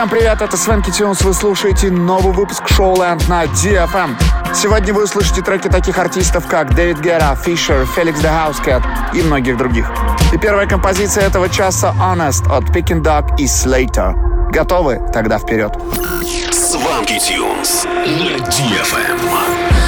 Всем привет, это Свенки Тюнс, вы слушаете новый выпуск шоу Шоуленд на DFM. Сегодня вы услышите треки таких артистов, как Дэвид Гера, Фишер, Феликс The Housecat и многих других. И первая композиция этого часа Honest от Picking Dog и Slater. Готовы? Тогда вперед. Сванки Тюнс на DFM.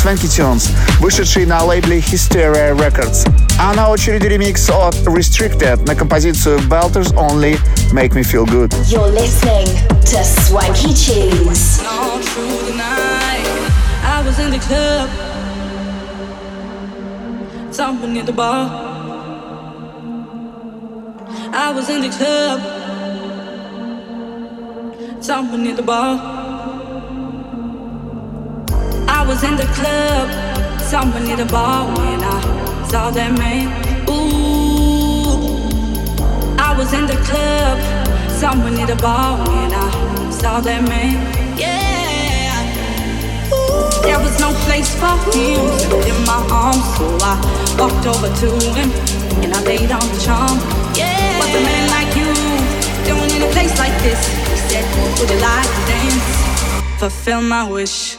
Swanky Tunes, вышедший на лейбле Hysteria Records. А на очереди ремикс от Restricted на композицию Belters Only Make Me Feel Good. You're listening to Swanky Tunes. I was in the club, someone in the bar. I was in the club, someone in the bar. Was in the club, someone in the bar when I saw that man. Ooh, I was in the club, someone in the bar when I saw that man. Yeah, Ooh. there was no place for him in my arms, so I walked over to him and I laid on the charm. Yeah, what's a man like you doing in a place like this? He said, Would you like to dance? Fulfill my wish.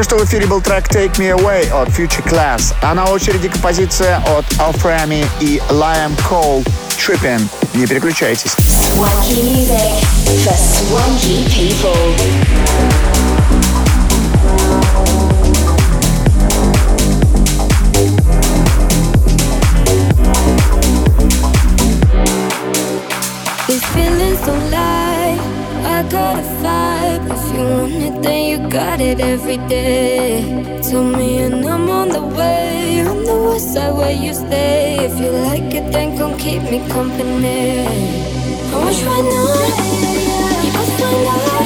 Только что в эфире был трек Take Me Away от Future Class, а на очереди композиция от Alframi и Liam Cole Trippin'. Не переключайтесь. Got it every day. Tell me, and I'm on the way. On the west side where you stay. If you like it, then come keep me company. I you right now. You must find out.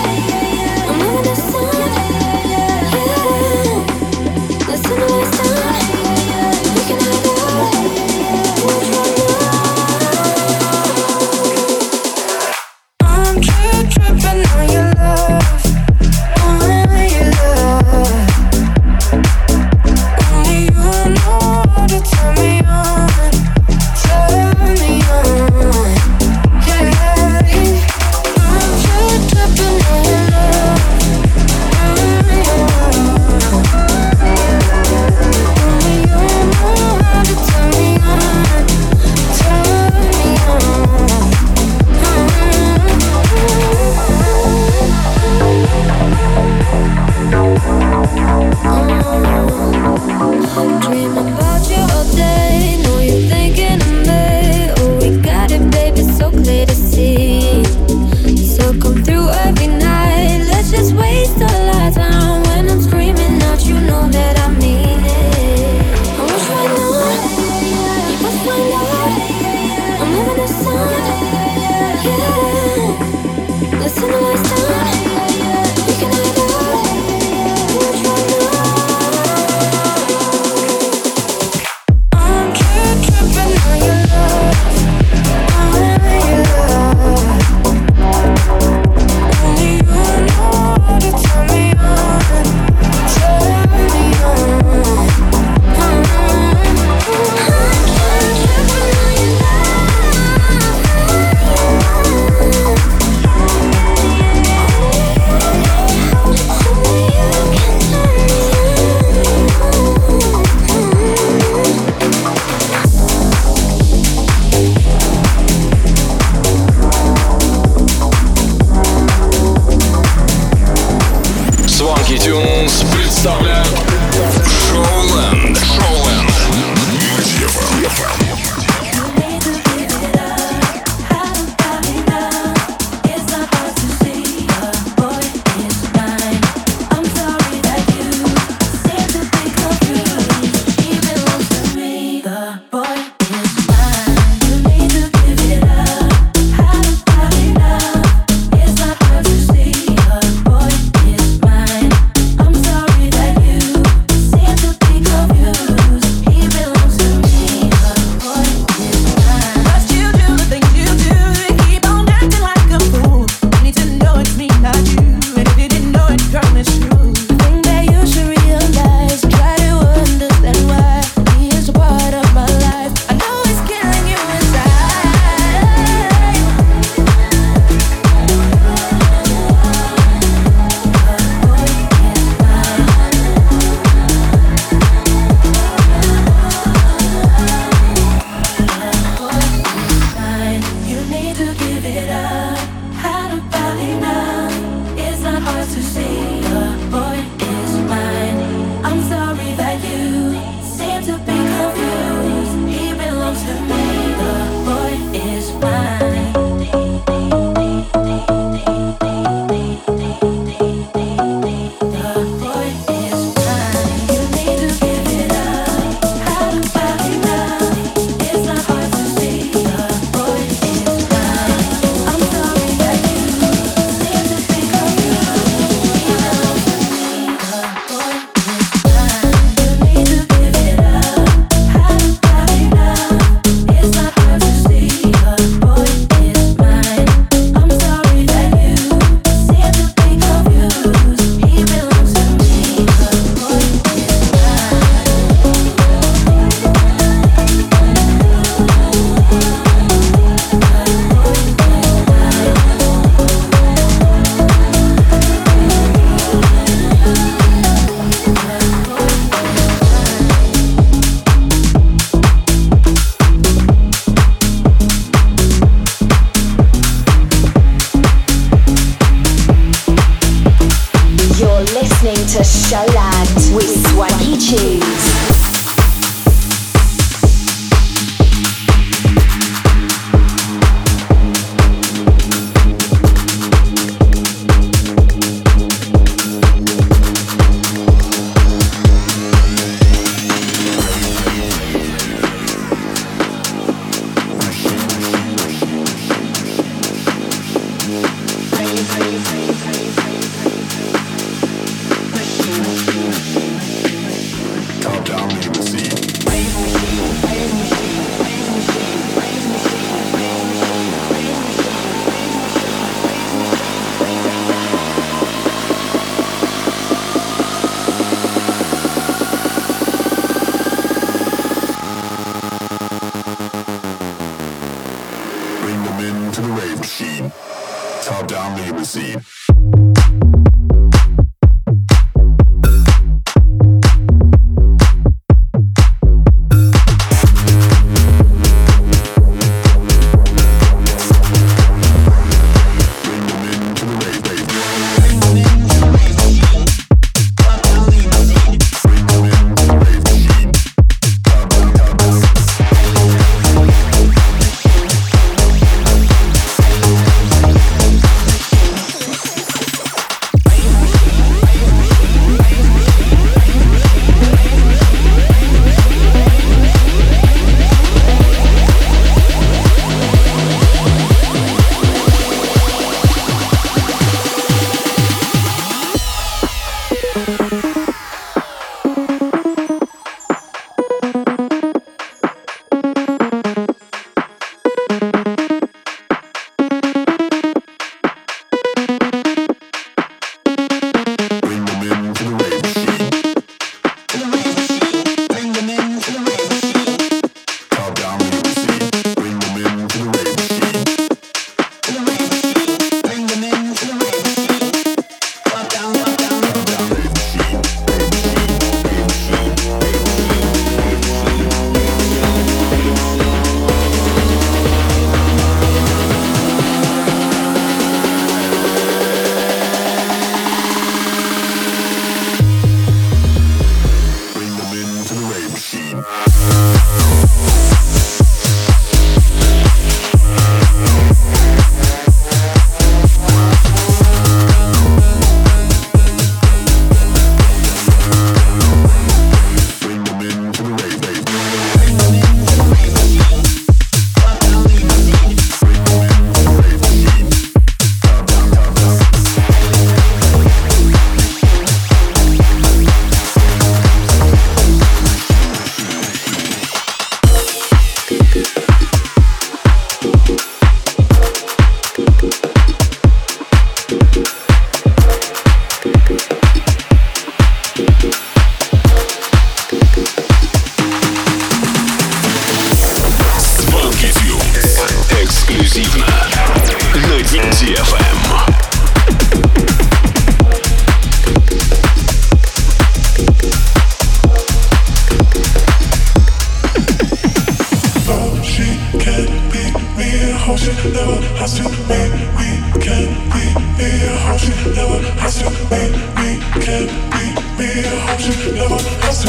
Thank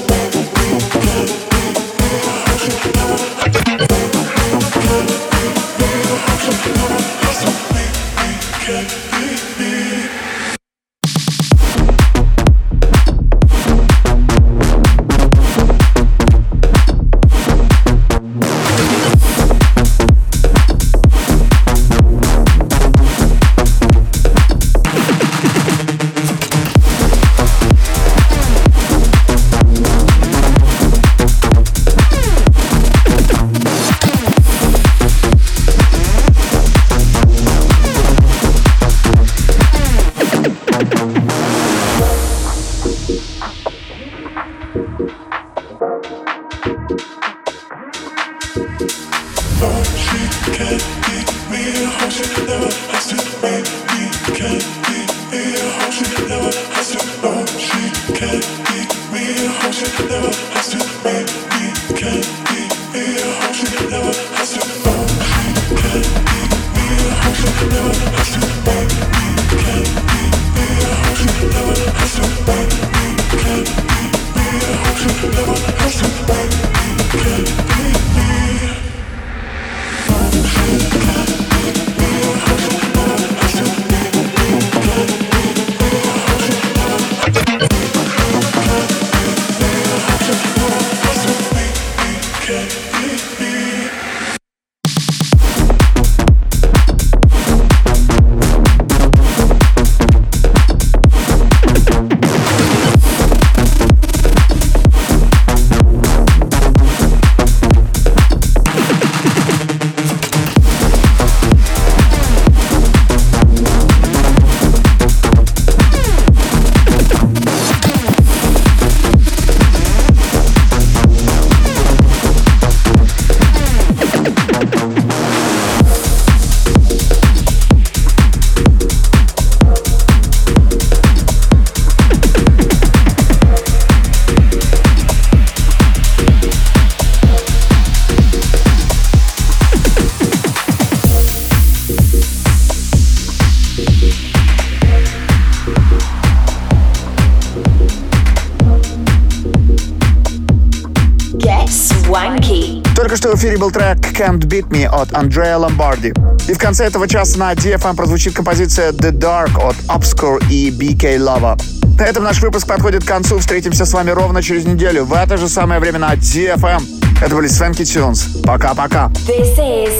you. Can't Beat Me от Андрея Ломбарди. И в конце этого часа на DFM прозвучит композиция The Dark от Obscure и BK Lava. На этом наш выпуск подходит к концу. Встретимся с вами ровно через неделю в это же самое время на DFM. Это были Свенки Тюнс. Пока-пока. This is.